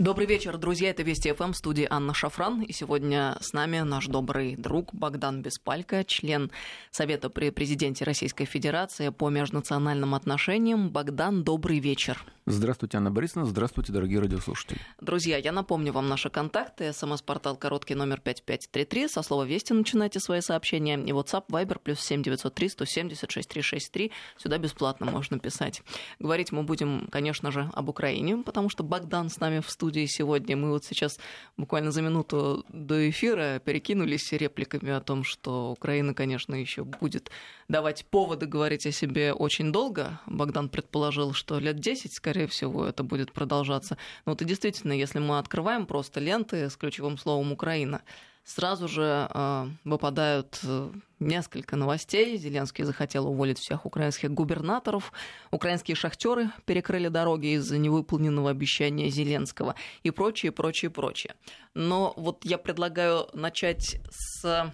Добрый вечер, друзья. Это Вести ФМ, студии Анна Шафран. И сегодня с нами наш добрый друг Богдан Беспалько, член Совета при президенте Российской Федерации по межнациональным отношениям. Богдан, добрый вечер. Здравствуйте, Анна Борисовна. Здравствуйте, дорогие радиослушатели. Друзья, я напомню вам наши контакты. СМС-портал короткий номер 5533. Со слова «Вести» начинайте свои сообщения. И WhatsApp, Viber, плюс 7903 170 6363. Сюда бесплатно можно писать. Говорить мы будем, конечно же, об Украине, потому что Богдан с нами в студии сегодня. Мы вот сейчас буквально за минуту до эфира перекинулись репликами о том, что Украина, конечно, еще будет давать поводы говорить о себе очень долго. Богдан предположил, что лет 10, скорее скорее всего, это будет продолжаться. Но вот и действительно, если мы открываем просто ленты с ключевым словом «Украина», сразу же э, выпадают несколько новостей. Зеленский захотел уволить всех украинских губернаторов. Украинские шахтеры перекрыли дороги из-за невыполненного обещания Зеленского и прочее, прочее, прочее. Но вот я предлагаю начать с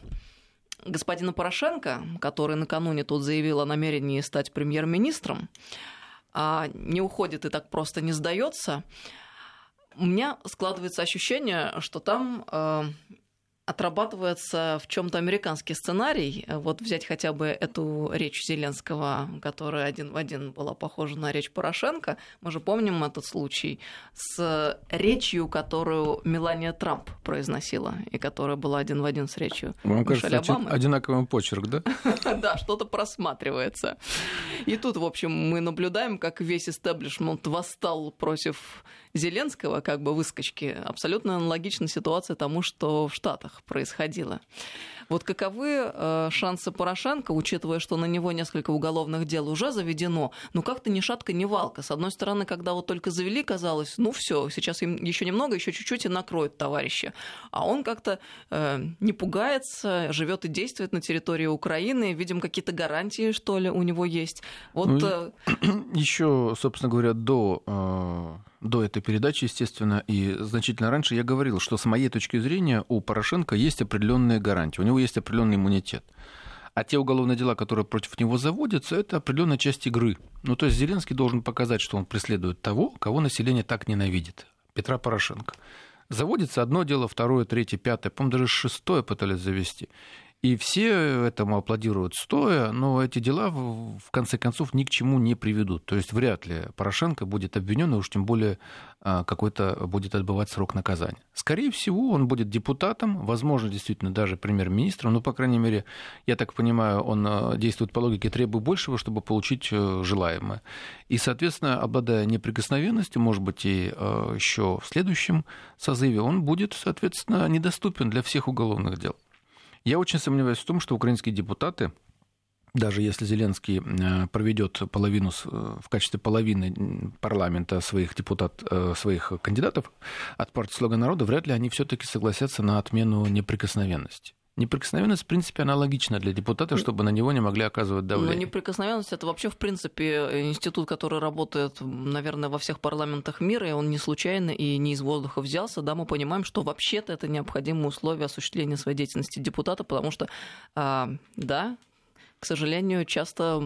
господина Порошенко, который накануне тут заявил о намерении стать премьер-министром а не уходит и так просто не сдается, у меня складывается ощущение, что там э, отрабатывается в чем-то американский сценарий. Вот взять хотя бы эту речь Зеленского, которая один в один была похожа на речь Порошенко. Мы же помним этот случай с речью, которую Мелания Трамп произносила, и которая была один в один с речью Вам кажется, Обамы. одинаковый почерк, да? Да, что-то просматривается. И тут, в общем, мы наблюдаем, как весь истеблишмент восстал против Зеленского, как бы выскочки. Абсолютно аналогична ситуация тому, что в Штатах происходило. Вот каковы э, шансы Порошенко, учитывая, что на него несколько уголовных дел уже заведено, ну как-то ни шатка, ни валка. С одной стороны, когда вот только завели, казалось, ну все, сейчас им еще немного, еще чуть-чуть и накроют товарища. А он как-то э, не пугается, живет и действует на территории Украины. Видим, какие-то гарантии, что ли, у него есть. Вот, ну, э... Еще, собственно говоря, до э, до этой передачи, естественно, и значительно раньше я говорил, что с моей точки зрения у Порошенко есть определенные гарантии, у него есть определенный иммунитет. А те уголовные дела, которые против него заводятся, это определенная часть игры. Ну, то есть Зеленский должен показать, что он преследует того, кого население так ненавидит. Петра Порошенко. Заводится одно дело, второе, третье, пятое, по-моему, даже шестое пытались завести. И все этому аплодируют стоя, но эти дела в конце концов ни к чему не приведут. То есть вряд ли Порошенко будет обвинен, и уж тем более а, какой-то будет отбывать срок наказания. Скорее всего, он будет депутатом, возможно, действительно даже премьер-министром, но, по крайней мере, я так понимаю, он а, действует по логике требует большего, чтобы получить э, желаемое. И, соответственно, обладая неприкосновенностью, может быть, и а, еще в следующем созыве, он будет, соответственно, недоступен для всех уголовных дел. Я очень сомневаюсь в том, что украинские депутаты даже если Зеленский э, проведет половину э, в качестве половины парламента своих депутат, э, своих кандидатов от партии «Слуга народа», вряд ли они все-таки согласятся на отмену неприкосновенности. Неприкосновенность, в принципе, аналогична для депутата, чтобы на него не могли оказывать давление. Но неприкосновенность это вообще, в принципе, институт, который работает, наверное, во всех парламентах мира, и он не случайно и не из воздуха взялся. Да, мы понимаем, что вообще-то это необходимое условие осуществления своей деятельности депутата, потому что, а, да, к сожалению, часто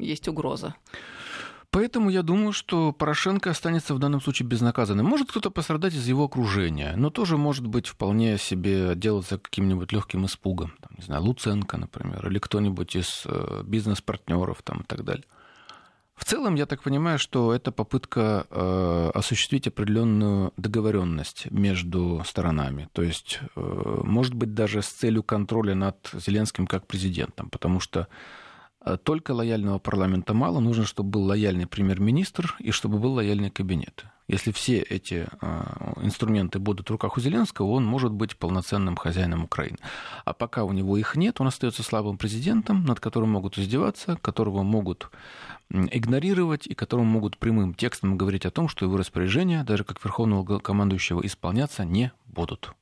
есть угроза. Поэтому я думаю, что Порошенко останется в данном случае безнаказанным. Может кто-то пострадать из его окружения, но тоже может быть вполне себе отделаться каким-нибудь легким испугом. Там, не знаю, Луценко, например, или кто-нибудь из э, бизнес-партнеров там, и так далее. В целом, я так понимаю, что это попытка э, осуществить определенную договоренность между сторонами. То есть, э, может быть, даже с целью контроля над Зеленским как президентом, потому что только лояльного парламента мало, нужно, чтобы был лояльный премьер-министр и чтобы был лояльный кабинет. Если все эти э, инструменты будут в руках у Зеленского, он может быть полноценным хозяином Украины. А пока у него их нет, он остается слабым президентом, над которым могут издеваться, которого могут игнорировать и которому могут прямым текстом говорить о том, что его распоряжения, даже как верховного командующего, исполняться не будут.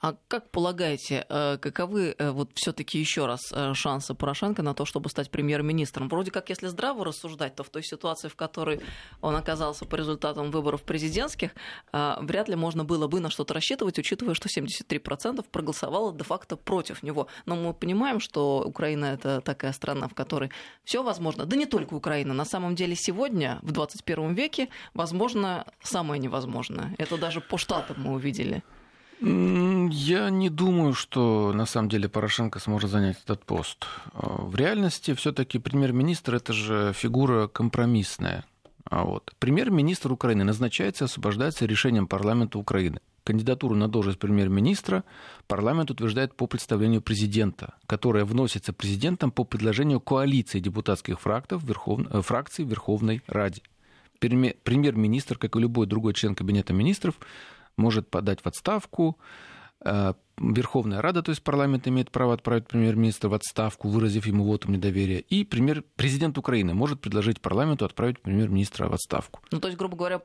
А как полагаете, э, каковы э, вот все-таки еще раз э, шансы Порошенко на то, чтобы стать премьер-министром? Вроде как, если здраво рассуждать, то в той ситуации, в которой он оказался по результатам выборов президентских, вряд ли можно было бы на что-то рассчитывать, учитывая, что 73% проголосовало де-факто против него. Но мы понимаем, что Украина это такая страна, в которой все возможно. Да не только Украина. На самом деле сегодня, в 21 веке, возможно самое невозможное. Это даже по штатам мы увидели. Я не думаю, что на самом деле Порошенко сможет занять этот пост. А, в реальности все-таки премьер-министр это же фигура компромиссная. А вот. Премьер-министр Украины назначается и освобождается решением парламента Украины. Кандидатуру на должность премьер-министра парламент утверждает по представлению президента, которая вносится президентом по предложению коалиции депутатских фрактов, Верхов... Э, фракций Верховной Раде. Премьер-министр, как и любой другой член Кабинета министров, может подать в отставку, э, Верховная Рада, то есть парламент, имеет право отправить премьер-министра в отставку, выразив ему вотум недоверия. И премьер, президент Украины может предложить парламенту отправить премьер-министра в отставку. Ну, то есть, грубо говоря,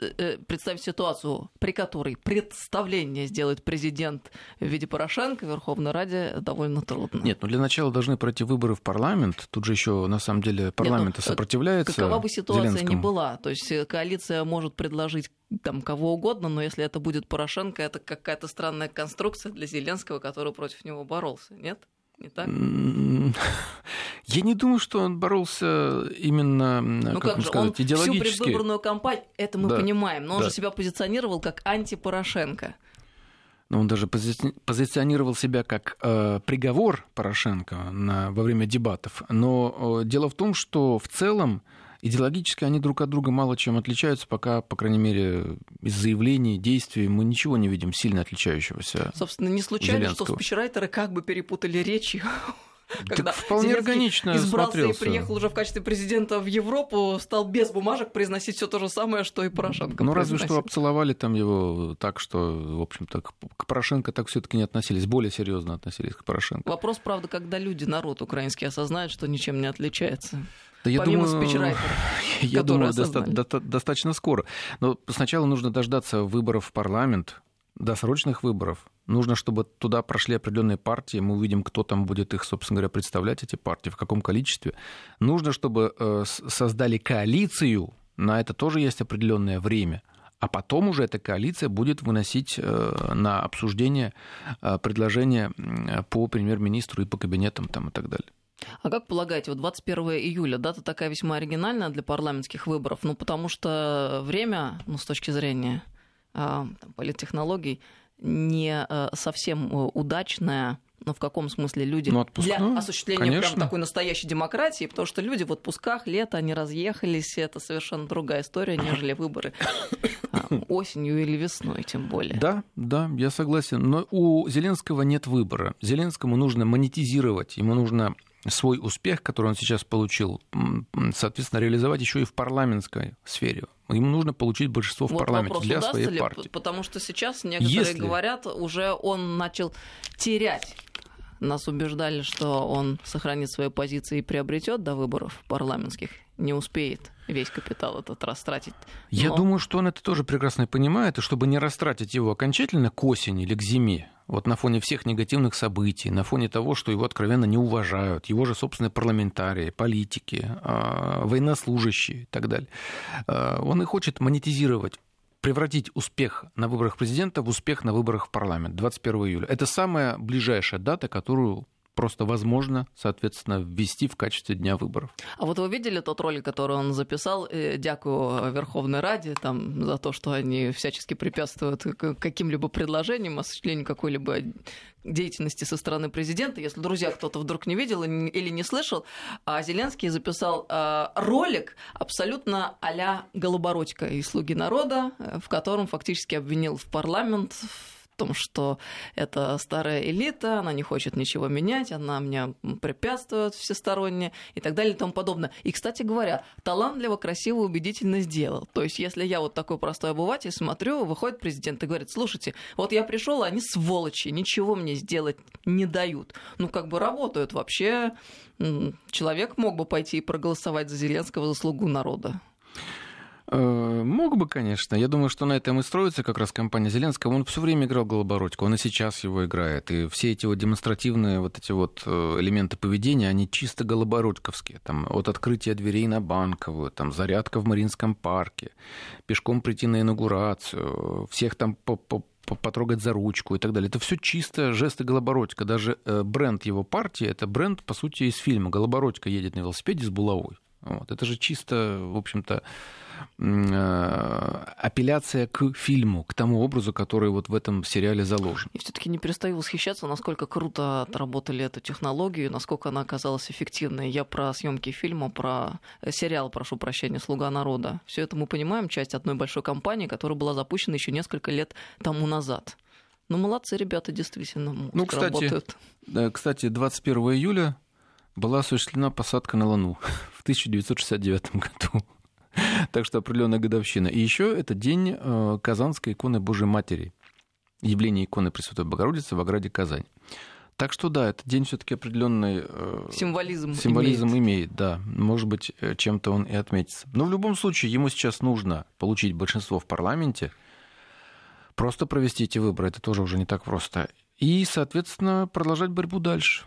э, представить ситуацию, при которой представление сделает президент в виде Порошенко в Верховной Раде, довольно трудно. Нет, ну для начала должны пройти выборы в парламент. Тут же еще, на самом деле, парламент Нет, ну, сопротивляется Какова бы ситуация Зеленскому. ни была, то есть э, коалиция может предложить там кого угодно, но если это будет Порошенко, это какая-то странная конструкция для Зеленского, который против него боролся, нет? Не так? Я не думаю, что он боролся именно, ну, как, как же, сказать, он идеологически. Всю предвыборную кампанию, это мы да, понимаем, но он да. же себя позиционировал как анти-Порошенко. Но он даже пози- позиционировал себя как э, приговор Порошенко на, во время дебатов. Но э, дело в том, что в целом Идеологически они друг от друга мало чем отличаются, пока, по крайней мере, из заявлений, действий мы ничего не видим сильно отличающегося. Собственно, не случайно, Зеленского. что спичрайтеры как бы перепутали речи когда так вполне Зеленский органично избрался смотрелся. и приехал уже в качестве президента в Европу, стал без бумажек произносить все то же самое, что и Порошенко. Ну, разве что обцеловали там его так, что, в общем-то, к Порошенко так все-таки не относились, более серьезно относились к Порошенко. Вопрос, правда, когда люди, народ украинский осознают, что ничем не отличается. Да я Помимо думаю, я думаю, доста- до- достаточно скоро. Но сначала нужно дождаться выборов в парламент, досрочных выборов. Нужно, чтобы туда прошли определенные партии, мы увидим, кто там будет их, собственно говоря, представлять, эти партии, в каком количестве. Нужно, чтобы э, создали коалицию, на это тоже есть определенное время. А потом уже эта коалиция будет выносить э, на обсуждение э, предложения по премьер-министру и по кабинетам там, и так далее. А как полагаете, вот 21 июля, дата такая весьма оригинальная для парламентских выборов, ну потому что время, ну с точки зрения э, там, политтехнологий, не э, совсем э, удачное но в каком смысле люди ну, для осуществления конечно. прям такой настоящей демократии, потому что люди в отпусках, лето, они разъехались, это совершенно другая история, нежели выборы а, осенью или весной, тем более. Да, да, я согласен. Но у Зеленского нет выбора. Зеленскому нужно монетизировать, ему нужно свой успех, который он сейчас получил, соответственно, реализовать еще и в парламентской сфере. Ему нужно получить большинство вот в парламенте вопрос, для своей ли, партии. Потому что сейчас некоторые Если... говорят, уже он начал терять нас убеждали, что он сохранит свои позиции и приобретет до выборов парламентских, не успеет весь капитал этот растратить. Но... Я думаю, что он это тоже прекрасно понимает, и чтобы не растратить его окончательно к осени или к зиме, вот на фоне всех негативных событий, на фоне того, что его откровенно не уважают, его же собственные парламентарии, политики, а, военнослужащие и так далее, а, он и хочет монетизировать превратить успех на выборах президента в успех на выборах в парламент 21 июля. Это самая ближайшая дата, которую просто возможно, соответственно, ввести в качестве дня выборов. А вот вы видели тот ролик, который он записал, э, дякую Верховной Раде там, за то, что они всячески препятствуют каким-либо предложениям, осуществлению какой-либо деятельности со стороны президента. Если, друзья, кто-то вдруг не видел или не слышал, а Зеленский записал э, ролик абсолютно а-ля Голобородько из «Слуги народа», э, в котором фактически обвинил в парламент том, что это старая элита, она не хочет ничего менять, она мне препятствует всесторонне и так далее и тому подобное. И, кстати говоря, талантливо, красиво, убедительно сделал. То есть, если я вот такой простой обыватель смотрю, выходит президент и говорит, слушайте, вот я пришел, они сволочи, ничего мне сделать не дают. Ну, как бы работают вообще. Человек мог бы пойти и проголосовать за Зеленского за слугу народа. Э, мог бы, конечно. Я думаю, что на этом и строится как раз компания Зеленского. Он все время играл Голобородько, он и сейчас его играет. И все эти вот демонстративные вот эти вот э, элементы поведения, они чисто голобородьковские. Там от открытия дверей на Банковую, там зарядка в Маринском парке, пешком прийти на инаугурацию, всех там по, по потрогать за ручку и так далее. Это все чисто жесты Голобородько. Даже э, бренд его партии, это бренд, по сути, из фильма. Голобородько едет на велосипеде с булавой. Вот. Это же чисто, в общем-то, Э, апелляция к фильму, к тому образу, который вот в этом сериале заложен. И все-таки не перестаю восхищаться, насколько круто отработали эту технологию, насколько она оказалась эффективной. Я про съемки фильма, про э, сериал, прошу прощения, «Слуга народа». Все это мы понимаем, часть одной большой компании, которая была запущена еще несколько лет тому назад. Ну, молодцы ребята, действительно, ну, кстати, работают. Кстати, 21 июля была осуществлена посадка на Луну в 1969 году. Так что определенная годовщина. И еще это день э, Казанской иконы Божьей Матери. Явление иконы Пресвятой Богородицы в ограде Казань. Так что да, этот день все-таки определенный э, символизм, символизм имеет. имеет, да. Может быть, э, чем-то он и отметится. Но в любом случае ему сейчас нужно получить большинство в парламенте, просто провести эти выборы, это тоже уже не так просто. И, соответственно, продолжать борьбу дальше.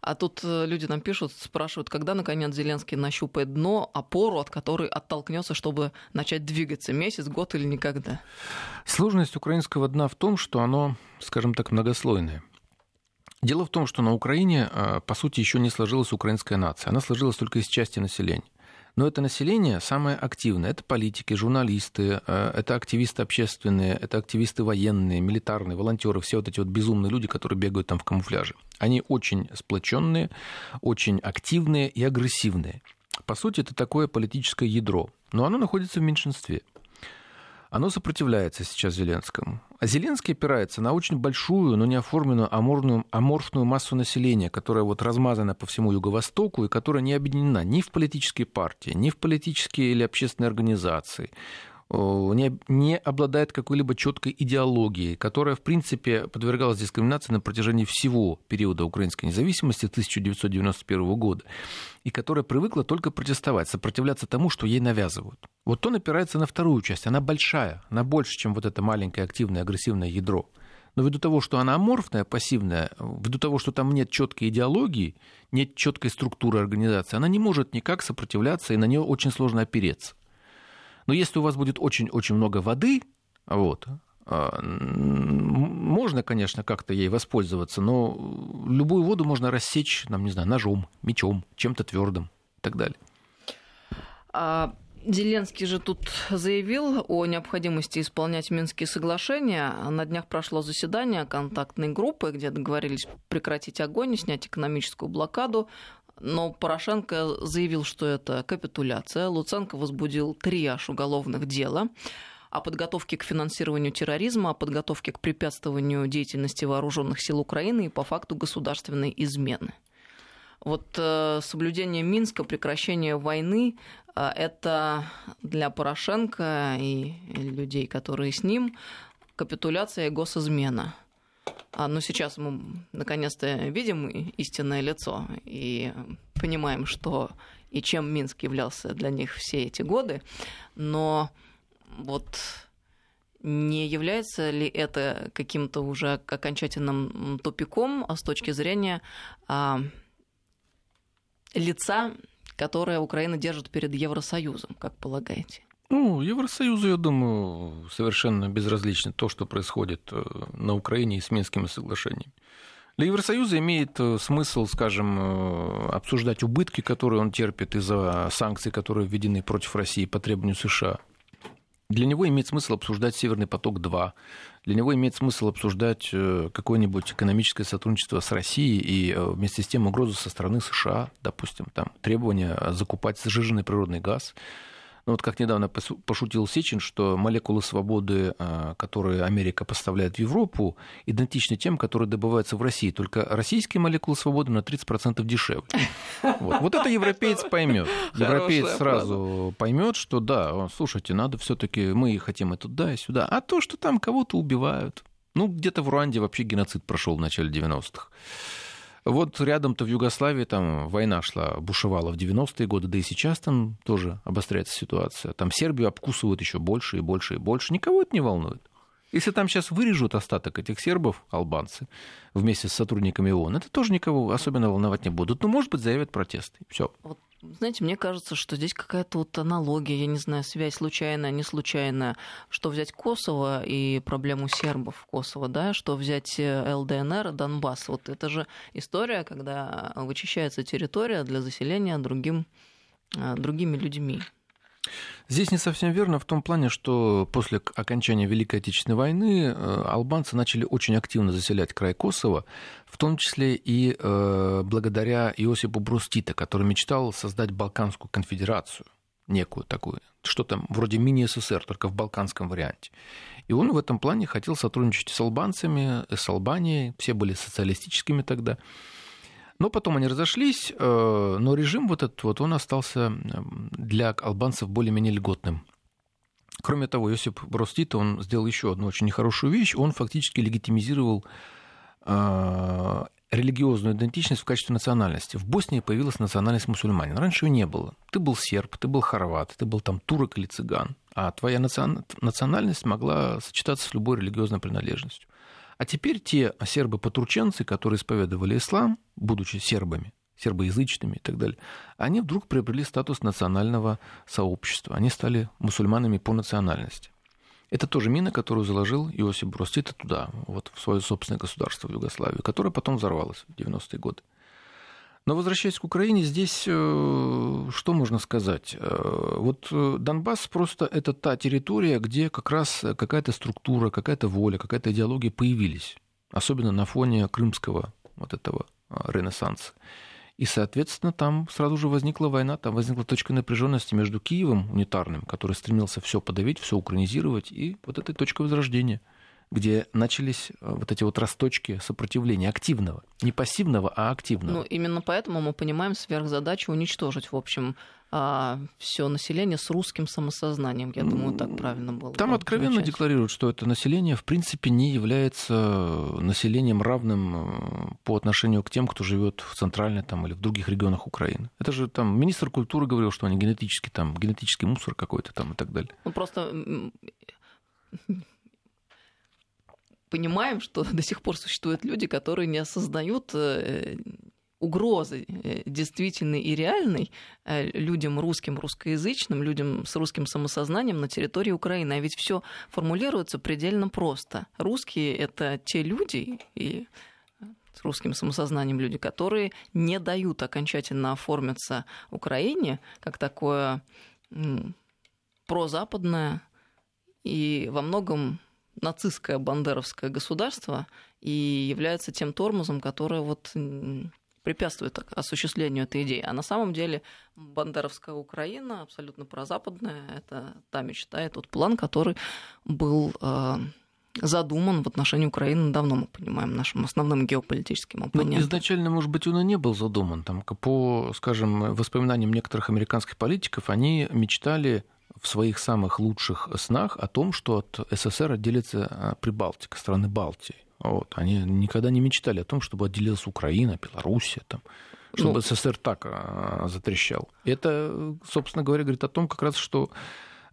А тут э, люди нам пишут, спрашивают, когда, наконец, Зеленский нащупает дно, опору, от которой оттолкнется, чтобы начать двигаться. Месяц, год или никогда? Сложность украинского дна в том, что оно, скажем так, многослойное. Дело в том, что на Украине, э, по сути, еще не сложилась украинская нация. Она сложилась только из части населения. Но это население самое активное. Это политики, журналисты, э, это активисты общественные, это активисты военные, милитарные, волонтеры, все вот эти вот безумные люди, которые бегают там в камуфляже. Они очень сплоченные, очень активные и агрессивные. По сути, это такое политическое ядро, но оно находится в меньшинстве оно сопротивляется сейчас Зеленскому. А Зеленский опирается на очень большую, но не оформленную аморфную, аморфную массу населения, которая вот размазана по всему Юго-Востоку и которая не объединена ни в политические партии, ни в политические или общественные организации не, не обладает какой-либо четкой идеологией, которая, в принципе, подвергалась дискриминации на протяжении всего периода украинской независимости 1991 года, и которая привыкла только протестовать, сопротивляться тому, что ей навязывают. Вот он опирается на вторую часть, она большая, она больше, чем вот это маленькое активное агрессивное ядро. Но ввиду того, что она аморфная, пассивная, ввиду того, что там нет четкой идеологии, нет четкой структуры организации, она не может никак сопротивляться, и на нее очень сложно опереться. Но если у вас будет очень-очень много воды, вот, а, можно, конечно, как-то ей воспользоваться, но любую воду можно рассечь, нам, не знаю, ножом, мечом, чем-то твердым и так далее. А Зеленский же тут заявил о необходимости исполнять Минские соглашения. На днях прошло заседание контактной группы, где договорились прекратить огонь и снять экономическую блокаду но Порошенко заявил, что это капитуляция. Луценко возбудил три аж уголовных дела о подготовке к финансированию терроризма, о подготовке к препятствованию деятельности вооруженных сил Украины и по факту государственной измены. Вот э, соблюдение Минска, прекращение войны э, это для Порошенко и людей, которые с ним, капитуляция и госизмена – но сейчас мы наконец-то видим истинное лицо и понимаем, что и чем Минск являлся для них все эти годы. Но вот не является ли это каким-то уже окончательным тупиком а с точки зрения а, лица, которое Украина держит перед Евросоюзом, как полагаете? Ну, Евросоюзу, я думаю, совершенно безразлично то, что происходит э, на Украине и с Минскими соглашениями. Для Евросоюза имеет э, смысл, скажем, э, обсуждать убытки, которые он терпит из-за санкций, которые введены против России по требованию США. Для него имеет смысл обсуждать Северный поток-2. Для него имеет смысл обсуждать какое-нибудь экономическое сотрудничество с Россией и вместе с тем угрозу со стороны США, допустим, там, требования закупать сжиженный природный газ. Ну вот как недавно пошутил Сечин, что молекулы свободы, а, которые Америка поставляет в Европу, идентичны тем, которые добываются в России. Только российские молекулы свободы на 30% дешевле. Вот, вот это европеец поймет. Европеец сразу поймет, что да, слушайте, надо все-таки мы хотим и туда, и сюда. А то, что там кого-то убивают. Ну, где-то в Руанде вообще геноцид прошел в начале 90-х. Вот рядом-то в Югославии там война шла, бушевала в 90-е годы, да и сейчас там тоже обостряется ситуация. Там Сербию обкусывают еще больше и больше и больше. Никого это не волнует. Если там сейчас вырежут остаток этих сербов, албанцы, вместе с сотрудниками ООН, это тоже никого особенно волновать не будут. Ну, может быть, заявят протесты. Все. Вот, знаете, мне кажется, что здесь какая-то вот аналогия, я не знаю, связь случайная, не случайная. Что взять Косово и проблему сербов Косово, да, что взять э, ЛДНР, Донбасс. Вот это же история, когда вычищается территория для заселения другим, э, другими людьми. Здесь не совсем верно в том плане, что после окончания Великой Отечественной войны э, албанцы начали очень активно заселять край Косово, в том числе и э, благодаря Иосипу Брустита, который мечтал создать Балканскую конфедерацию, некую такую, что-то вроде мини-СССР, только в балканском варианте. И он в этом плане хотел сотрудничать с албанцами, с Албанией, все были социалистическими тогда. Но потом они разошлись, э, но режим вот этот вот, он остался для албанцев более-менее льготным. Кроме того, Йосип Брос он сделал еще одну очень нехорошую вещь. Он фактически легитимизировал э, религиозную идентичность в качестве национальности. В Боснии появилась национальность мусульманин. Раньше ее не было. Ты был серб, ты был хорват, ты был там турок или цыган. А твоя национальность могла сочетаться с любой религиозной принадлежностью. А теперь те сербы-потурченцы, которые исповедовали ислам, будучи сербами, сербоязычными и так далее, они вдруг приобрели статус национального сообщества. Они стали мусульманами по национальности. Это тоже мина, которую заложил Иосиф Брос Тита туда, вот в свое собственное государство в Югославию, которое потом взорвалось в 90-е годы. Но возвращаясь к Украине, здесь э, что можно сказать? Э, вот э, Донбасс просто это та территория, где как раз какая-то структура, какая-то воля, какая-то идеология появились. Особенно на фоне крымского вот этого ренессанса. И, соответственно, там сразу же возникла война, там возникла точка напряженности между Киевом унитарным, который стремился все подавить, все украинизировать, и вот этой точкой возрождения – где начались э, вот эти вот росточки сопротивления активного, не пассивного, а активного. Ну, именно поэтому мы понимаем сверхзадачу уничтожить, в общем, а, все население с русским самосознанием. Я думаю, так правильно было. Там откровенно замечать. декларируют, что это население, в принципе, не является населением равным э, по отношению к тем, кто живет в центральной там, или в других регионах Украины. Это же там министр культуры говорил, что они генетически там, генетический мусор какой-то там и так далее. Ну, просто понимаем, что до сих пор существуют люди, которые не осознают э, угрозы э, действительной и реальной э, людям русским, русскоязычным, людям с русским самосознанием на территории Украины. А ведь все формулируется предельно просто. Русские — это те люди, и с русским самосознанием люди, которые не дают окончательно оформиться Украине как такое прозападное и во многом нацистское бандеровское государство и является тем тормозом, который вот препятствует осуществлению этой идеи. А на самом деле бандеровская Украина абсолютно прозападная. Это та мечта, и тот план, который был э, задуман в отношении Украины давно, мы понимаем, нашим основным геополитическим ну, оппонентом. Ну, изначально, может быть, он и не был задуман. Там, по, скажем, воспоминаниям некоторых американских политиков, они мечтали в своих самых лучших снах о том, что от СССР отделится а, Прибалтика, страны Балтии. Вот. Они никогда не мечтали о том, чтобы отделилась Украина, Белоруссия, там, чтобы ну, СССР так а, затрещал. Это, собственно говоря, говорит о том, как раз, что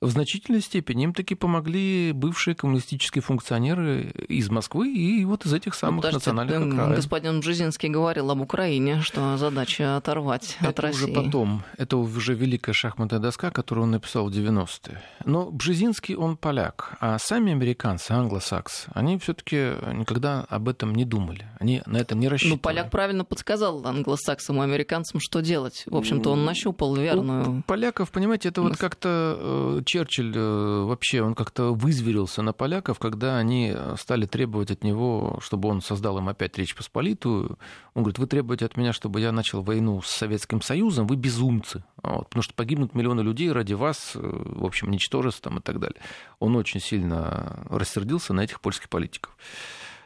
в значительной степени им таки помогли бывшие коммунистические функционеры из Москвы и вот из этих самых ну, национальных это, окраин. Господин Бжезинский говорил об Украине, что задача оторвать это от России. уже потом. Это уже великая шахматная доска, которую он написал в 90-е. Но Бжезинский, он поляк, а сами американцы, англосаксы, они все таки никогда об этом не думали. Они на этом не рассчитывали. Ну, поляк правильно подсказал англосаксам и американцам, что делать. В общем-то, он нащупал верную... У поляков, понимаете, это вот как-то э, Черчилль э, вообще, он как-то вызверился на поляков, когда они стали требовать от него, чтобы он создал им опять Речь Посполитую. Он говорит, вы требуете от меня, чтобы я начал войну с Советским Союзом, вы безумцы. Вот, потому что погибнут миллионы людей ради вас, э, в общем, ничтожество там, и так далее. Он очень сильно рассердился на этих польских политиков.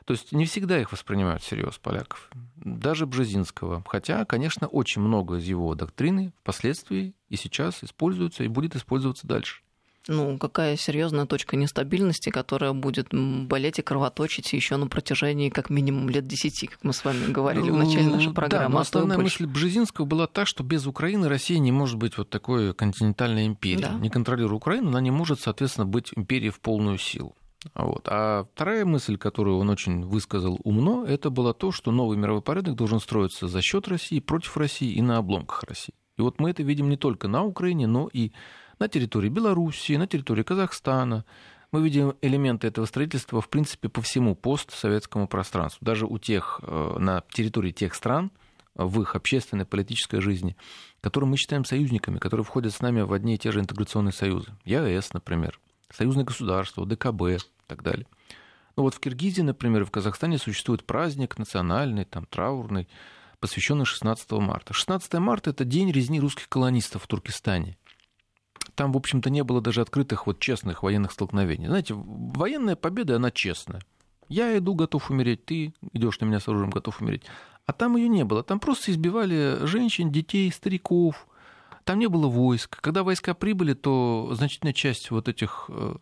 То есть не всегда их воспринимают всерьез поляков, даже Бжезинского. Хотя, конечно, очень много из его доктрины впоследствии и сейчас используется и будет использоваться дальше. Ну, какая серьезная точка нестабильности, которая будет болеть и кровоточить еще на протяжении как минимум лет десяти, как мы с вами говорили в начале нашей программы. Да, но а основная мысль Бжезинского была та, что без Украины Россия не может быть вот такой континентальной империей. Да. Не контролируя Украину, она не может, соответственно, быть империей в полную силу. Вот. А вторая мысль, которую он очень высказал умно, это было то, что новый мировой порядок должен строиться за счет России, против России и на обломках России. И вот мы это видим не только на Украине, но и на территории Белоруссии, на территории Казахстана. Мы видим элементы этого строительства, в принципе, по всему постсоветскому пространству. Даже у тех, э, на территории тех стран, в их общественной, политической жизни, которые мы считаем союзниками, которые входят с нами в одни и те же интеграционные союзы. ЕАЭС, например, союзное государство, ДКБ и так далее. Ну вот в Киргизии, например, в Казахстане существует праздник национальный, там, траурный, посвященный 16 марта. 16 марта – это день резни русских колонистов в Туркестане там, в общем-то, не было даже открытых вот честных военных столкновений. Знаете, военная победа, она честная. Я иду, готов умереть, ты идешь на меня с оружием, готов умереть. А там ее не было. Там просто избивали женщин, детей, стариков. Там не было войск. Когда войска прибыли, то значительная часть вот этих э,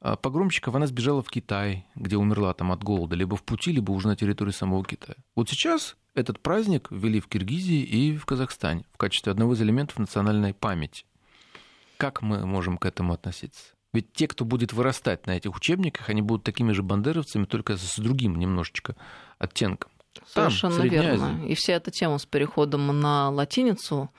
погромщиков, она сбежала в Китай, где умерла там от голода, либо в пути, либо уже на территории самого Китая. Вот сейчас этот праздник ввели в Киргизии и в Казахстане в качестве одного из элементов национальной памяти. Как мы можем к этому относиться? Ведь те, кто будет вырастать на этих учебниках, они будут такими же бандеровцами, только с другим немножечко оттенком. Совершенно верно. Азия. И вся эта тема с переходом на латиницу,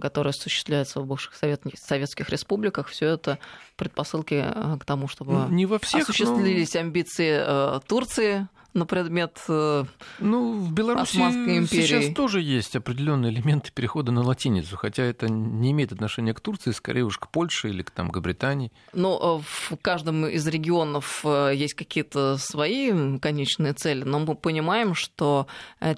которая осуществляется в бывших совет... советских республиках, все это предпосылки э, к тому, чтобы Не во всех, осуществились но... амбиции э, Турции на предмет э, ну, в Беларуси империи. сейчас тоже есть определенные элементы перехода на латиницу, хотя это не имеет отношения к Турции, скорее уж к Польше или к, там, к Британии. Но э, в каждом из регионов э, есть какие-то свои конечные цели, но мы понимаем, что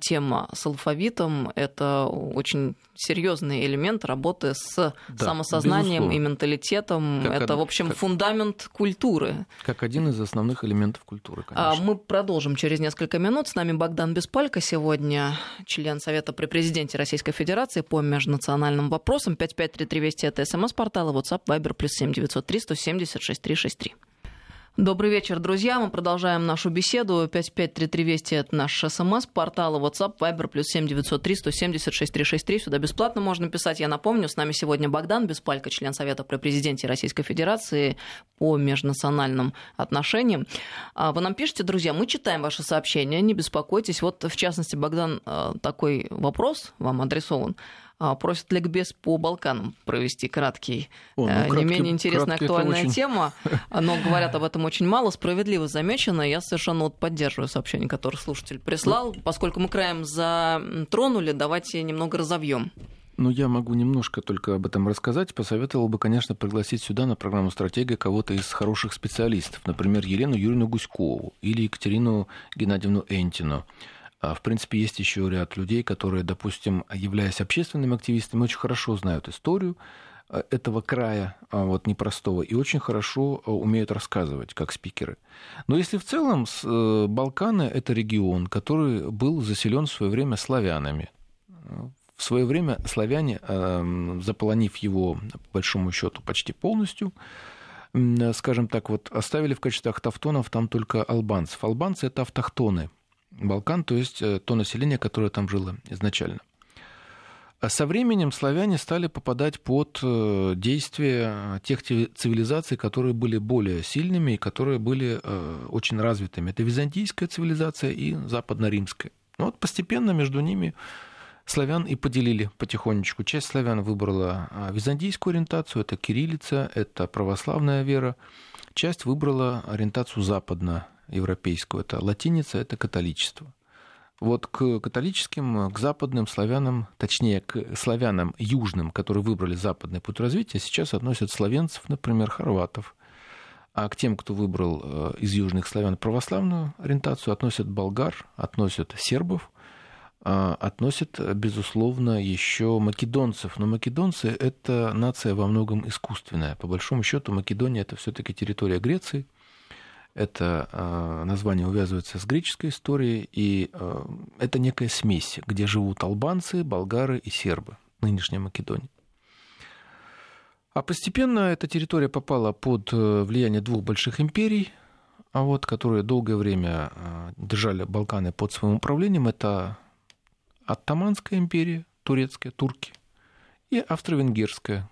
тема с алфавитом – это очень серьезный элемент работы с да, самосознанием безусловно. и менталитетом. Как это, од... в общем, как... фундамент культуры. Как один из основных элементов культуры, а конечно. Мы продолжим через несколько минут. С нами Богдан Беспалько сегодня, член Совета при президенте Российской Федерации по межнациональным вопросам. 5533 Вести это смс-портал, WhatsApp, Viber, плюс 7903 176 363. Добрый вечер, друзья. Мы продолжаем нашу беседу. 553320 – это наш смс, портал WhatsApp, Viber, плюс 7903 176 363. Сюда бесплатно можно писать. Я напомню, с нами сегодня Богдан Беспалько, член Совета при президенте Российской Федерации по межнациональным отношениям. А вы нам пишете, друзья, мы читаем ваши сообщения, не беспокойтесь. Вот, в частности, Богдан, э, такой вопрос вам адресован. А, просят ликбез по Балканам провести краткий. О, ну, краткий, не менее интересная актуальная очень... тема, но говорят об этом очень мало, справедливо замечено. Я совершенно вот поддерживаю сообщение, которое слушатель прислал. Поскольку мы краем затронули, давайте немного разовьем. Ну, я могу немножко только об этом рассказать. Посоветовал бы, конечно, пригласить сюда на программу «Стратегия» кого-то из хороших специалистов. Например, Елену Юрьевну Гуськову или Екатерину Геннадьевну Энтину. А, в принципе, есть еще ряд людей, которые, допустим, являясь общественными активистами, очень хорошо знают историю а, этого края, а, вот непростого, и очень хорошо умеют рассказывать, как спикеры. Но если в целом э, Балканы – это регион, который был заселен в свое время славянами. В свое время славяне, заполонив его, по большому счету, почти полностью, скажем так, вот оставили в качестве автохтонов там только албанцев. Албанцы – это автохтоны – Балкан, то есть э, то население, которое там жило изначально. А со временем славяне стали попадать под э, действие тех цивилизаций, которые были более сильными и которые были э, очень развитыми. Это византийская цивилизация и западно-римская. Но вот постепенно между ними славян и поделили потихонечку. Часть славян выбрала византийскую ориентацию, это кириллица, это православная вера. Часть выбрала ориентацию западно европейскую. Это латиница, это католичество. Вот к католическим, к западным славянам, точнее, к славянам южным, которые выбрали западный путь развития, сейчас относят славянцев, например, хорватов. А к тем, кто выбрал э, из южных славян православную ориентацию, относят болгар, относят сербов, а, относят, безусловно, еще македонцев. Но македонцы – это нация во многом искусственная. По большому счету, Македония – это все-таки территория Греции – это э, название увязывается с греческой историей, и э, это некая смесь, где живут албанцы, болгары и сербы, нынешняя Македония. А постепенно эта территория попала под э, влияние двух больших империй, а вот, которые долгое время э, держали Балканы под своим управлением. Это Оттаманская империя, турецкая, турки, и Австро-Венгерская.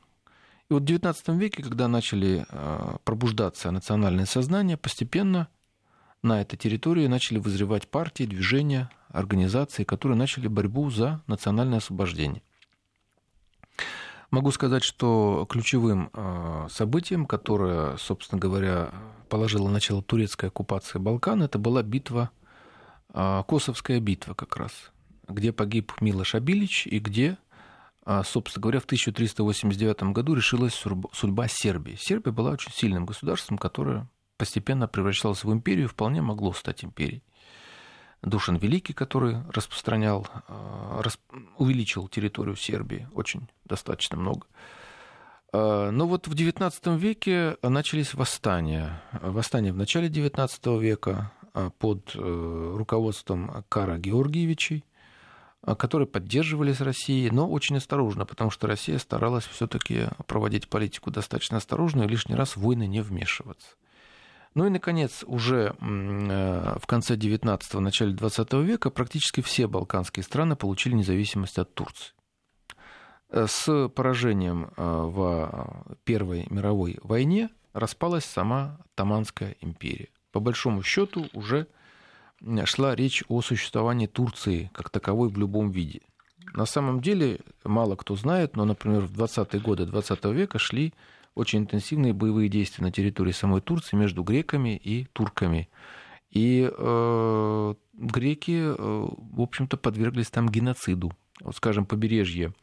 И вот в XIX веке, когда начали э, пробуждаться национальное сознание, постепенно на этой территории начали вызревать партии, движения, организации, которые начали борьбу за национальное освобождение. Могу сказать, что ключевым э, событием, которое, собственно говоря, положило начало турецкой оккупации Балкан, это была битва, э, Косовская битва как раз, где погиб Милош Абилич и где, собственно говоря, в 1389 году решилась судьба Сербии. Сербия была очень сильным государством, которое постепенно превращалось в империю, вполне могло стать империей. Душан Великий, который распространял, э, увеличил территорию Сербии очень достаточно много. Э, но вот в XIX веке начались восстания. Восстания в начале XIX века э, под руководством Кара Георгиевичей, которые поддерживались Россией, но очень осторожно, потому что Россия старалась все-таки проводить политику достаточно осторожно и лишний раз в войны не вмешиваться. Ну и, наконец, уже э, в конце 19-го, начале 20 века практически все балканские страны получили независимость от Турции. Э, с поражением э, в Первой мировой войне распалась сама Таманская империя. По большому счету уже шла речь о существовании Турции как таковой в любом виде. На самом деле мало кто знает, но, например, в 20-е годы 20 века шли очень интенсивные боевые действия на территории самой Турции между греками и турками. И э, греки, э, в общем-то, подверглись там геноциду. Вот, скажем, побережье,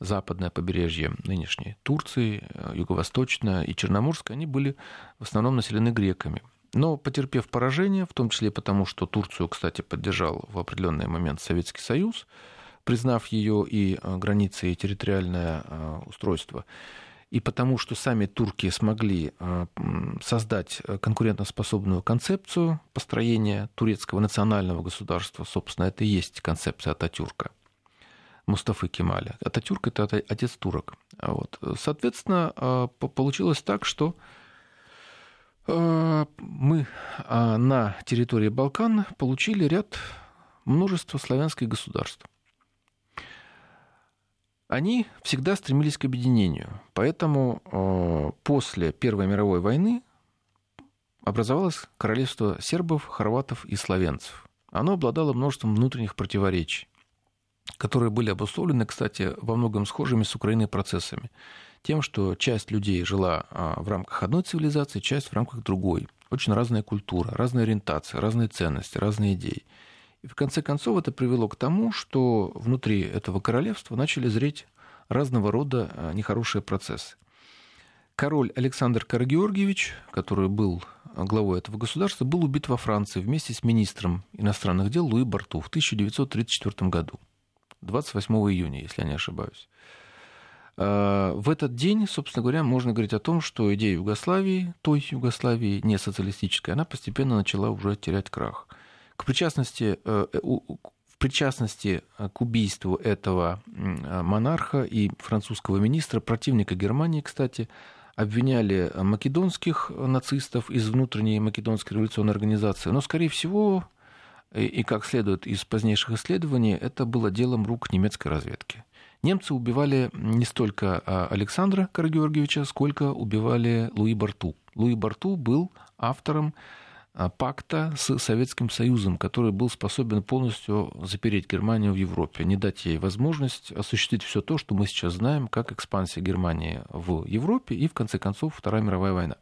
западное побережье нынешней Турции, э, юго-восточное и черноморское, они были в основном населены греками. Но потерпев поражение, в том числе потому, что Турцию, кстати, поддержал в определенный момент Советский Союз, признав ее и э, границы, и территориальное э, устройство, и потому что сами турки смогли э, создать конкурентоспособную концепцию построения турецкого национального государства, собственно, это и есть концепция Ататюрка. Мустафы Кемаля. Ататюрк – это отец турок. Вот. Соответственно, получилось так, что мы на территории Балкан получили ряд множества славянских государств они всегда стремились к объединению. Поэтому э, после Первой мировой войны образовалось королевство сербов, хорватов и словенцев. Оно обладало множеством внутренних противоречий, которые были обусловлены, кстати, во многом схожими с Украиной процессами. Тем, что часть людей жила а, в рамках одной цивилизации, часть в рамках другой. Очень разная культура, разная ориентация, разные ценности, разные идеи. И в конце концов это привело к тому, что внутри этого королевства начали зреть разного рода а, нехорошие процессы. Король Александр Карагеоргиевич, который был главой этого государства, был убит во Франции вместе с министром иностранных дел Луи Барту в 1934 году, 28 июня, если я не ошибаюсь. А, в этот день, собственно говоря, можно говорить о том, что идея Югославии, той Югославии, не социалистической, она постепенно начала уже терять крах – к причастности, э, в причастности э, к убийству этого э, монарха и французского министра, противника Германии, кстати, обвиняли македонских нацистов из внутренней македонской революционной организации. Но, скорее всего, и как следует из позднейших исследований, это было делом рук немецкой разведки. Немцы убивали не столько Александра Карагеоргиевича, сколько убивали Луи Барту. Луи Барту был автором а, пакта с Советским Союзом, который был способен полностью запереть Германию в Европе, не дать ей возможность осуществить все то, что мы сейчас знаем, как экспансия Германии в Европе и, в конце концов, Вторая мировая война.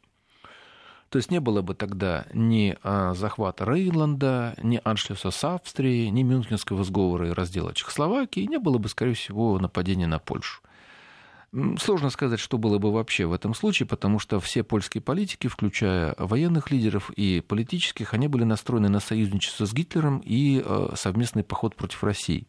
То есть не было бы тогда ни а, захвата Рейнланда, ни аншлюса с Австрией, ни Мюнхенского сговора и раздела Чехословакии, не было бы, скорее всего, нападения на Польшу. Сложно сказать, что было бы вообще в этом случае, потому что все польские политики, включая военных лидеров и политических, они были настроены на союзничество с Гитлером и э, совместный поход против России.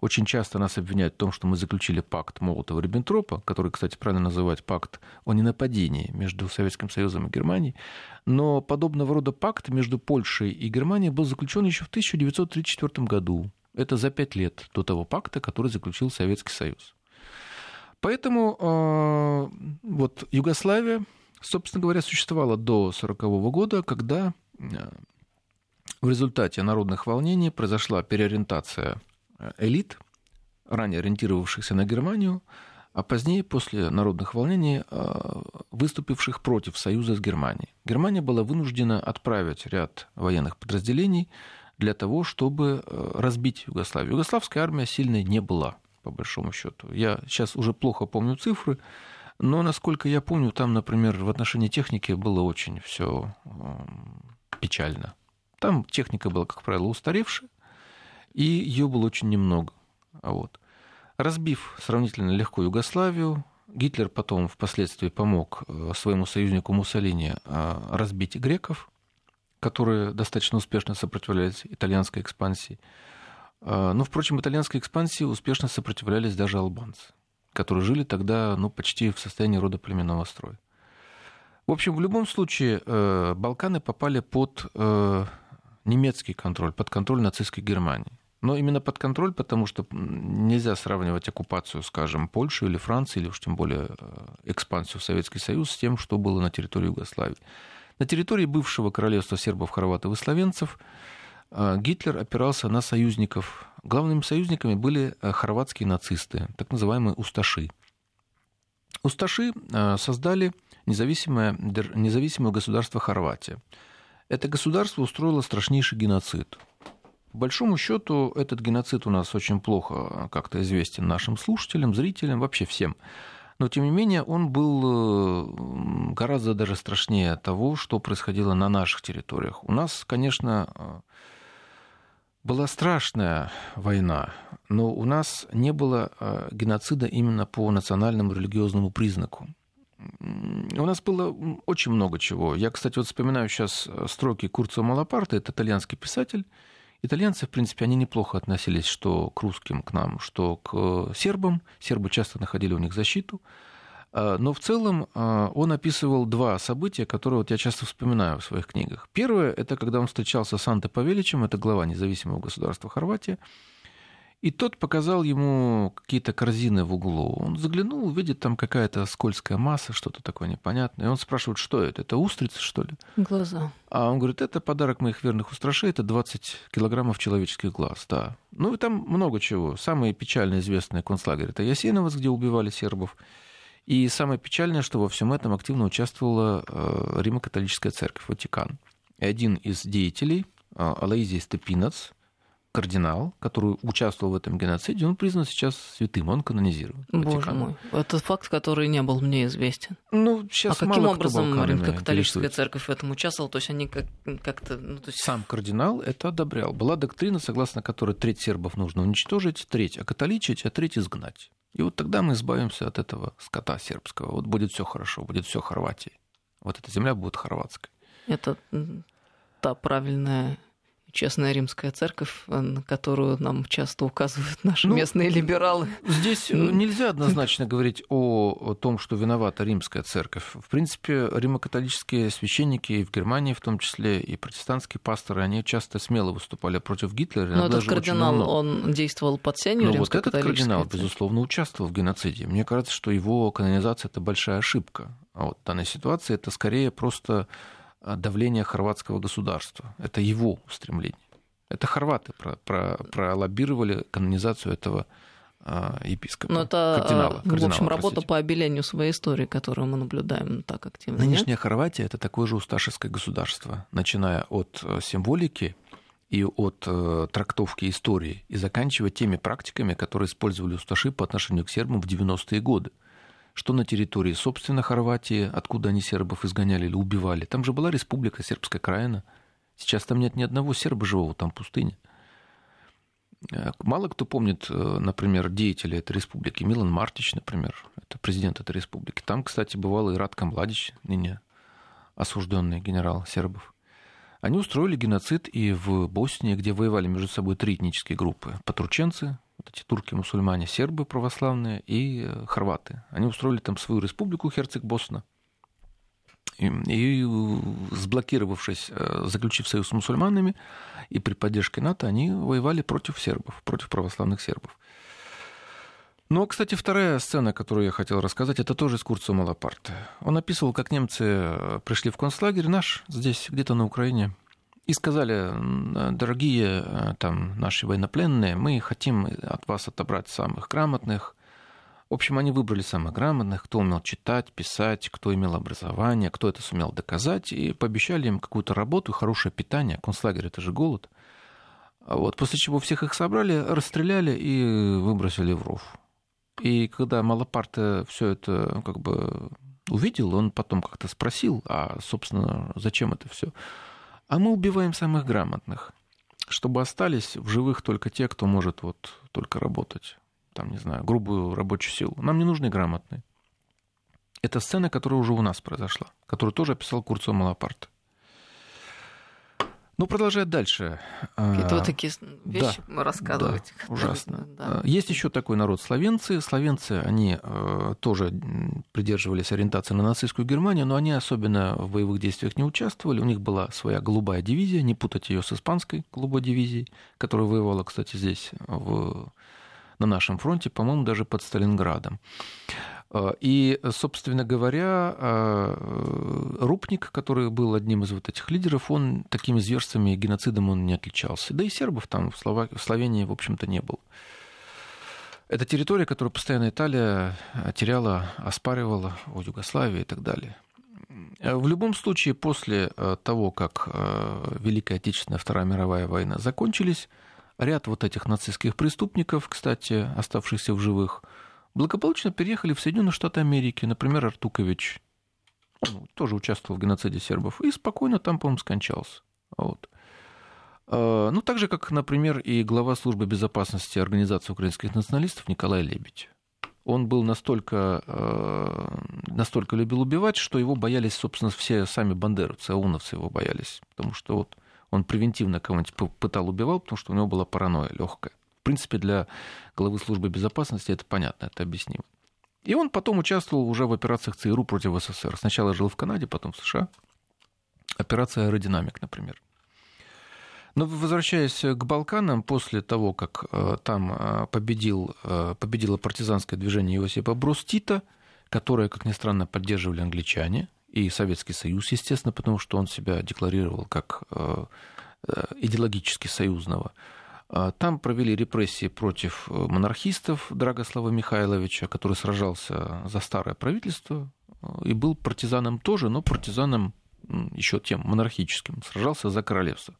Очень часто нас обвиняют в том, что мы заключили пакт Молотова-Риббентропа, который, кстати, правильно называть пакт о ненападении между Советским Союзом и Германией. Но подобного рода пакт между Польшей и Германией был заключен еще в 1934 году. Это за пять лет до того пакта, который заключил Советский Союз. Поэтому э, вот Югославия, собственно говоря, существовала до 1940 года, когда э, в результате народных волнений произошла переориентация элит, ранее ориентировавшихся на Германию, а позднее, после народных волнений, выступивших против союза с Германией. Германия была вынуждена отправить ряд военных подразделений для того, чтобы разбить Югославию. Югославская армия сильной не была по большому счету. Я сейчас уже плохо помню цифры, но, насколько я помню, там, например, в отношении техники было очень все печально. Там техника была, как правило, устаревшая, и ее было очень немного. А вот. Разбив сравнительно легко Югославию, Гитлер потом впоследствии помог э, своему союзнику Муссолини э, разбить греков, которые достаточно успешно сопротивлялись итальянской экспансии. А, Но, ну, впрочем, итальянской экспансии успешно сопротивлялись даже албанцы, которые жили тогда ну, почти в состоянии родоплеменного строя. В общем, в любом случае, э, Балканы попали под э, немецкий контроль, под контроль нацистской Германии. Но именно под контроль, потому что нельзя сравнивать оккупацию, скажем, Польши или Франции, или уж тем более э, экспансию в Советский Союз с тем, что было на территории Югославии. На территории бывшего королевства сербов, хорватов и словенцев а, Гитлер опирался на союзников. Главными союзниками были э, хорватские нацисты, так называемые усташи. Усташи э, создали независимое, независимое государство Хорватия. Это государство устроило страшнейший геноцид. По большому счету, этот геноцид у нас очень плохо как-то известен нашим слушателям, зрителям, вообще всем. Но, тем не менее, он был э, гораздо даже страшнее того, что происходило на наших территориях. У нас, конечно, была страшная война, но у нас не было а, геноцида именно по национальному религиозному признаку. У нас было очень много чего. Я, кстати, вот вспоминаю сейчас э, строки Курца Малапарта, это итальянский писатель. Итальянцы, в принципе, они неплохо относились что к русским, к нам, что к э, сербам. Сербы часто находили у них защиту. А, но в целом а, он описывал два события, которые вот я часто вспоминаю в своих книгах. Первое – это когда он встречался с Анте Павеличем, это глава независимого государства Хорватия, и тот показал ему какие-то корзины в углу. Он заглянул, видит там какая-то скользкая масса, что-то такое непонятное. И он спрашивает, что это? Это устрицы, что ли? Глаза. А он говорит, это подарок моих верных устрашей, это 20 килограммов человеческих глаз, да. Ну и там много чего. Самые печально известные концлагерь – это Ясиновец, где убивали сербов. И самое печальное, что во всем этом активно участвовала э, Римо-католическая церковь, Ватикан. И один из деятелей, э, Алаизий Степинац, кардинал, который участвовал в этом геноциде, он признан сейчас святым, он канонизирован. Боже Ватиканом. мой, это факт, который не был мне известен. Ну, сейчас а каким образом Римо-католическая церковь в этом участвовала? То есть они как- как-то... Ну, то есть... Сам кардинал это одобрял. Была доктрина, согласно которой треть сербов нужно уничтожить, треть окатоличить, а треть изгнать. И вот тогда мы избавимся от этого скота сербского. Вот будет все хорошо, будет все Хорватии. Вот эта земля будет хорватской. Это та правильная честная римская церковь, э, на которую нам часто указывают наши ну, местные либералы. Здесь нельзя однозначно говорить о том, что виновата римская церковь. В принципе, римокатолические священники и в Германии в том числе, и протестантские пасторы, они часто смело выступали против Гитлера. Но этот кардинал, он действовал под сенью Но вот этот кардинал, церковь. безусловно, участвовал в геноциде. Мне кажется, что его канонизация – это большая ошибка. А вот в данной ситуации это скорее просто давление хорватского государства. Это его устремление. Это хорваты про, про, пролоббировали канонизацию этого а, епископа, Но это, кардинала, кардинала, в общем, работа по обелению своей истории, которую мы наблюдаем так активно. Нынешняя нет? Хорватия – это такое же усташевское государство, начиная от э, символики и от э, трактовки истории и заканчивая теми практиками, которые использовали усташи по отношению к сербам в 90-е годы что на территории, собственно, Хорватии, откуда они сербов изгоняли или убивали. Там же была республика Сербская краина. Сейчас там нет ни одного серба живого, там пустыня. Э, мало кто помнит, э, например, деятелей этой республики. Милан Мартич, например, это президент этой республики. Там, кстати, бывал и Радко Младич, ныне осужденный генерал сербов. Они устроили геноцид и в Боснии, где воевали между собой три этнические группы. Патрученцы, вот эти турки-мусульмане, сербы православные и э, хорваты. Они устроили там свою республику Херцег-Босна. И, и сблокировавшись, э, заключив союз с мусульманами, и при поддержке НАТО, они воевали против сербов, против православных сербов. Ну, кстати, вторая сцена, которую я хотел рассказать, это тоже из Курца Малапарта. Он описывал, как немцы э, пришли в концлагерь наш, здесь, где-то на Украине, и сказали, дорогие э, там, наши военнопленные, мы хотим от вас отобрать самых грамотных. В общем, они выбрали самых грамотных, кто умел читать, писать, кто имел образование, кто это сумел доказать, и пообещали им какую-то работу, хорошее питание. Концлагерь — это же голод. Вот, после чего всех их собрали, расстреляли и выбросили в ров. И когда Малапарт все это как бы увидел, он потом как-то спросил, а, собственно, зачем это все? А мы убиваем самых грамотных, чтобы остались в живых только те, кто может вот только работать, там, не знаю, грубую рабочую силу. Нам не нужны грамотные. Это сцена, которая уже у нас произошла, которую тоже описал Курцо Малапарт. Ну, продолжая дальше. Какие-то вот а, такие вещи да, рассказывать. Да, ужасно. Да. А, есть еще такой народ словенцы. Словенцы, они э, тоже придерживались ориентации на нацистскую Германию, но они особенно в боевых действиях не участвовали. У них была своя голубая дивизия, не путать ее с испанской голубой дивизией, которая воевала, кстати, здесь в на нашем фронте, по-моему, даже под Сталинградом. А, и, собственно говоря, а, Рупник, который был одним из вот этих лидеров, он такими зверствами и геноцидом он не отличался. Да и сербов там в, Слова... в Словении, в общем-то, не было. Это территория, которую постоянно Италия теряла, оспаривала у Югославии и так далее. В любом случае, после того, как Великая Отечественная Вторая мировая война закончились, ряд вот этих нацистских преступников, кстати, оставшихся в живых, благополучно переехали в Соединенные Штаты Америки. Например, Артукович он тоже участвовал в геноциде сербов и спокойно там, по-моему, скончался. Вот. А, ну, так же, как, например, и глава службы безопасности Организации украинских националистов Николай Лебедь. Он был настолько, а, настолько любил убивать, что его боялись, собственно, все сами бандеровцы, ауновцы его боялись. Потому что вот он превентивно кого-нибудь пытал, убивал, потому что у него была паранойя легкая. В принципе, для главы службы безопасности это понятно, это объяснимо. И он потом участвовал уже в операциях ЦРУ против СССР. Сначала жил в Канаде, потом в США. Операция «Аэродинамик», например. Но возвращаясь к Балканам, после того, как э, там э, победил, э, победило партизанское движение Иосипа Брус Тита, которое, как ни странно, поддерживали англичане и Советский Союз, естественно, потому что он себя декларировал как идеологически союзного, а, там провели репрессии против э, монархистов Драгослава Михайловича, который сражался за старое правительство э, и был партизаном тоже, но партизаном еще тем монархическим, сражался за королевство,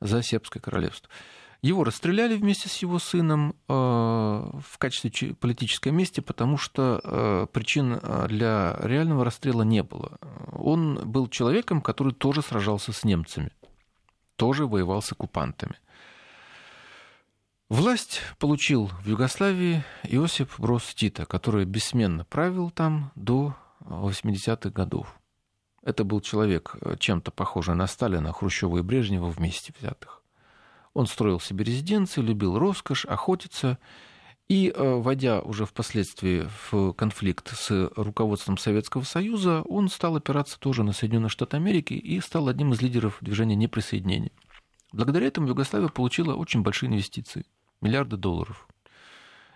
за сербское королевство. Его расстреляли вместе с его сыном э, в качестве политической мести, потому что причин для реального расстрела не было. Он был человеком, который тоже сражался с немцами, тоже воевал с оккупантами. Власть получил в Югославии Иосип Брос Тита, который бессменно правил там до 80-х годов. Это был человек, э, чем-то похожий на Сталина, Хрущева и Брежнева вместе взятых. Он строил себе резиденции, любил роскошь, охотиться. И, э, войдя уже впоследствии в конфликт с руководством Советского Союза, он стал опираться тоже на Соединенные Штаты Америки и стал одним из лидеров движения неприсоединения. Благодаря этому Югославия получила очень большие инвестиции, миллиарды долларов.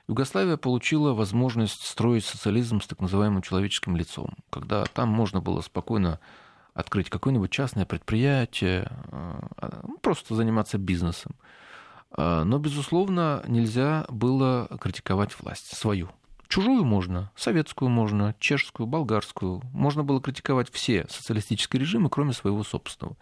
Югославия получила возможность строить социализм с так называемым человеческим лицом, когда там можно было спокойно открыть какое-нибудь частное предприятие, э, ну, просто заниматься бизнесом. Э, но, безусловно, нельзя было критиковать власть свою. Чужую можно, советскую можно, чешскую, болгарскую. Можно было критиковать все социалистические режимы, кроме своего собственного.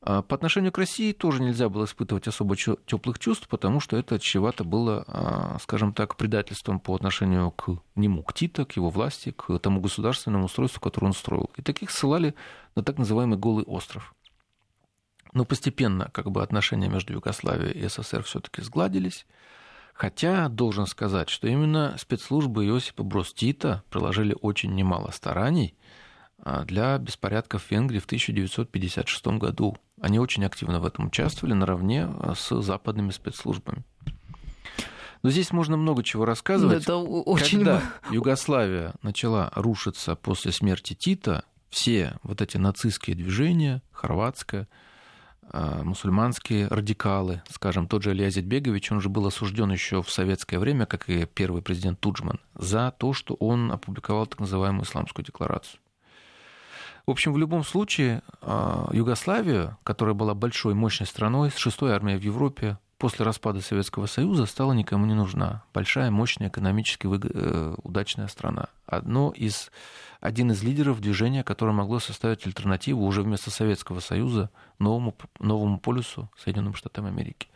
А по отношению к России тоже нельзя было испытывать особо теплых чувств, потому что это чревато было, а, скажем так, предательством по отношению к нему, к Тита, к его власти, к тому государственному устройству, которое он строил. И таких ссылали на так называемый Голый остров. Но постепенно как бы, отношения между Югославией и СССР все-таки сгладились. Хотя должен сказать, что именно спецслужбы Иосипа Брос Тита приложили очень немало стараний для беспорядков в Венгрии в 1956 году. Они очень активно в этом участвовали наравне а, с западными спецслужбами. Но здесь можно много чего рассказывать. Это очень... Когда Югославия начала рушиться после смерти Тита, все вот эти нацистские движения, хорватское, а, мусульманские радикалы, скажем, тот же Алиязид Бегович, он же был осужден еще в советское время, как и первый президент Туджман, за то, что он опубликовал так называемую исламскую декларацию. В общем, в любом случае, а, Югославия, которая была большой, мощной страной, с шестой армией в Европе, после распада Советского Союза стала никому не нужна. Большая, мощная, экономически. Э, удачная страна. Одно из, один из лидеров движения, которое могло составить альтернативу уже вместо Советского Союза новому, новому полюсу Соединенным Штатам Америки.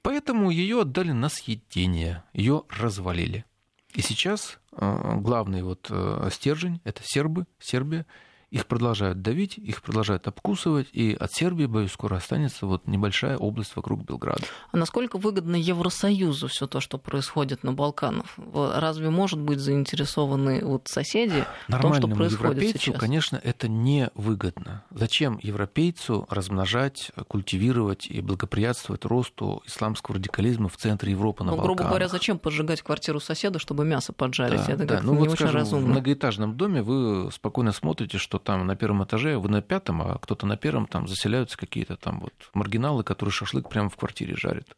Поэтому ее отдали на съедение, ее развалили. И сейчас э, главный вот э, стержень – это сербы, Сербия – их продолжают давить, их продолжают обкусывать, и от Сербии, боюсь, скоро останется вот небольшая область вокруг Белграда. А насколько выгодно Евросоюзу все то, что происходит на Балканах? Разве может быть заинтересованы вот соседи в том, что происходит европейцу, сейчас? конечно, это не выгодно. Зачем европейцу размножать, культивировать и благоприятствовать росту исламского радикализма в центре Европы на ну, Балканах? грубо говоря, зачем поджигать квартиру соседа, чтобы мясо поджарить? Да, это да. Ну, не вот, очень скажем, разумно. В многоэтажном доме вы спокойно смотрите, что что там на первом этаже, вы на пятом, а кто-то на первом, там заселяются какие-то там вот маргиналы, которые шашлык прямо в квартире жарят.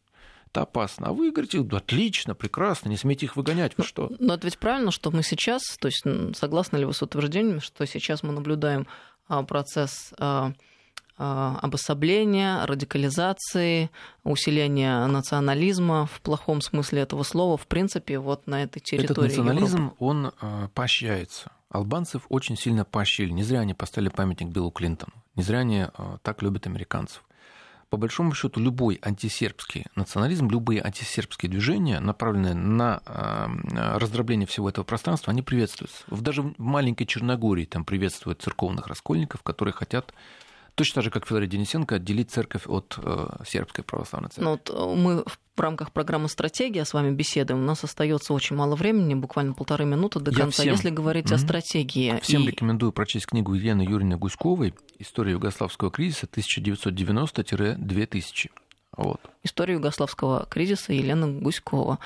Это опасно. А вы говорите, отлично, прекрасно, не смейте их выгонять, вы что? Но это ведь правильно, что мы сейчас, то есть согласны ли вы с утверждением, что сейчас мы наблюдаем а, процесс а, а, обособления, радикализации, усиления национализма в плохом смысле этого слова, в принципе, вот на этой территории Этот национализм, Европы. он поощряется албанцев очень сильно поощрили. Не зря они поставили памятник Биллу Клинтону. Не зря они э, так любят американцев. По большому счету, любой антисербский национализм, любые антисербские движения, направленные на э, раздробление всего этого пространства, они приветствуются. Даже в маленькой Черногории там приветствуют церковных раскольников, которые хотят Точно так же, как Филария Денисенко, отделить церковь от э, сербской православной церкви. Ну, вот э, мы в рамках программы «Стратегия» с вами беседуем. У нас остается очень мало времени, буквально полторы минуты до конца. Всем... Если говорить mm-hmm. о стратегии... Всем и... рекомендую прочесть книгу Елены Юрьевны Гуськовой «История югославского кризиса 1990-2000». Вот. История югославского кризиса Елена Гуськова.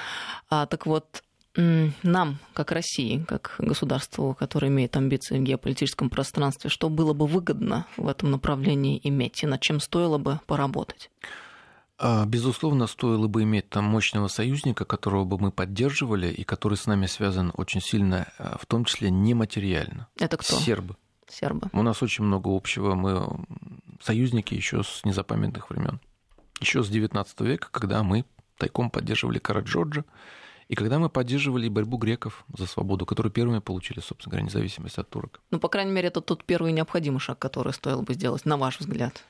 А, так вот, нам, как России, как государству, которое имеет амбиции в геополитическом пространстве, что было бы выгодно в этом направлении иметь и над чем стоило бы поработать? А, безусловно, стоило бы иметь там мощного союзника, которого бы мы поддерживали и который с нами связан очень сильно, а, в том числе нематериально. Это кто? Сербы. Сербы. У нас очень много общего. Мы союзники еще с незапамятных времен. Еще с XIX века, когда мы тайком поддерживали Караджорджа, и когда мы поддерживали борьбу греков за свободу, которые первыми получили, собственно говоря, независимость от турок. Ну, по крайней мере, это тот первый необходимый шаг, который стоило бы сделать, на ваш взгляд.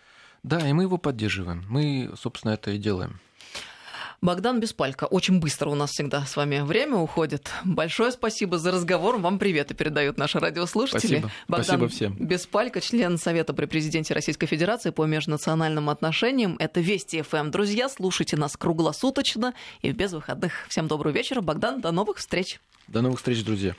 Да, и мы его поддерживаем. Мы, собственно, это и делаем. Богдан Беспалько. Очень быстро у нас всегда с вами время уходит. Большое спасибо за разговор. Вам привет и передают наши радиослушатели. Спасибо. Богдан спасибо всем. Беспалько, член Совета при президенте Российской Федерации по межнациональным отношениям. Это Вести ФМ. Друзья, слушайте нас круглосуточно и без выходных. Всем доброго вечера. Богдан, до новых встреч. До новых встреч, друзья.